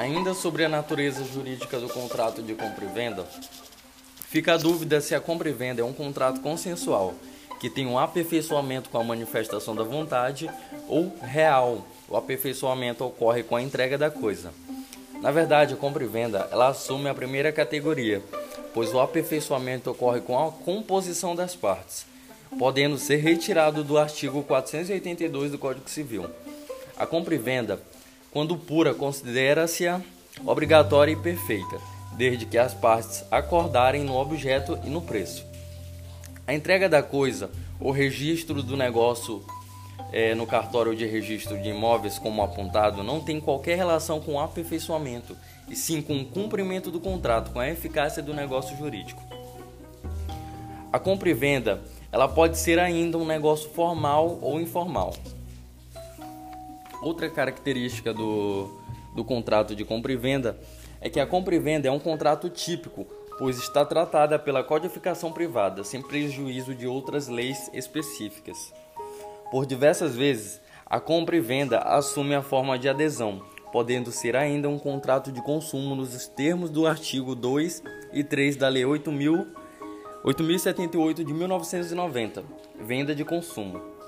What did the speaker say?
Ainda sobre a natureza jurídica do contrato de compra e venda, fica a dúvida se a compra e venda é um contrato consensual, que tem um aperfeiçoamento com a manifestação da vontade, ou real, o aperfeiçoamento ocorre com a entrega da coisa. Na verdade, a compra e venda ela assume a primeira categoria, pois o aperfeiçoamento ocorre com a composição das partes, podendo ser retirado do artigo 482 do Código Civil. A compra e venda, quando pura, considera-se obrigatória e perfeita, desde que as partes acordarem no objeto e no preço. A entrega da coisa, o registro do negócio é, no cartório de registro de imóveis, como apontado, não tem qualquer relação com o aperfeiçoamento, e sim com o cumprimento do contrato, com a eficácia do negócio jurídico. A compra e venda, ela pode ser ainda um negócio formal ou informal. Outra característica do, do contrato de compra e venda é que a compra e venda é um contrato típico, pois está tratada pela codificação privada, sem prejuízo de outras leis específicas. Por diversas vezes, a compra e venda assume a forma de adesão, podendo ser ainda um contrato de consumo nos termos do artigo 2 e 3 da Lei 8078 de 1990, venda de consumo.